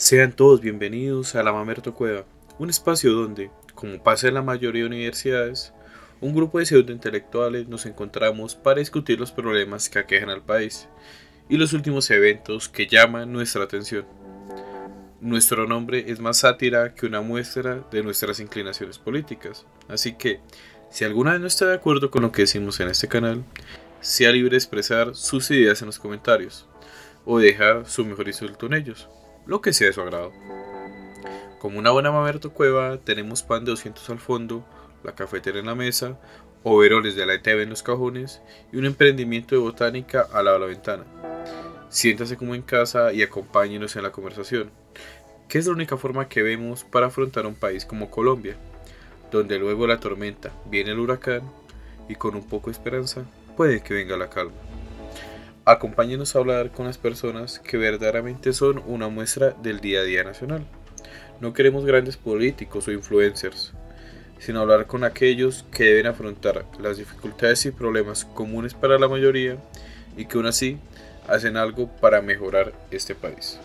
Sean todos bienvenidos a la Mamerto Cueva, un espacio donde, como pasa en la mayoría de universidades, un grupo de pseudointelectuales nos encontramos para discutir los problemas que aquejan al país y los últimos eventos que llaman nuestra atención. Nuestro nombre es más sátira que una muestra de nuestras inclinaciones políticas, así que, si alguna vez no está de acuerdo con lo que decimos en este canal, sea libre de expresar sus ideas en los comentarios o dejar su mejor insulto en ellos lo que sea de su agrado. Como una buena mamerto cueva, tenemos pan de 200 al fondo, la cafetera en la mesa, overoles de la ETV en los cajones y un emprendimiento de botánica al lado de la ventana. Siéntase como en casa y acompáñenos en la conversación, que es la única forma que vemos para afrontar un país como Colombia, donde luego la tormenta viene el huracán y con un poco de esperanza puede que venga la calma. Acompáñenos a hablar con las personas que verdaderamente son una muestra del día a día nacional. No queremos grandes políticos o influencers, sino hablar con aquellos que deben afrontar las dificultades y problemas comunes para la mayoría y que aún así hacen algo para mejorar este país.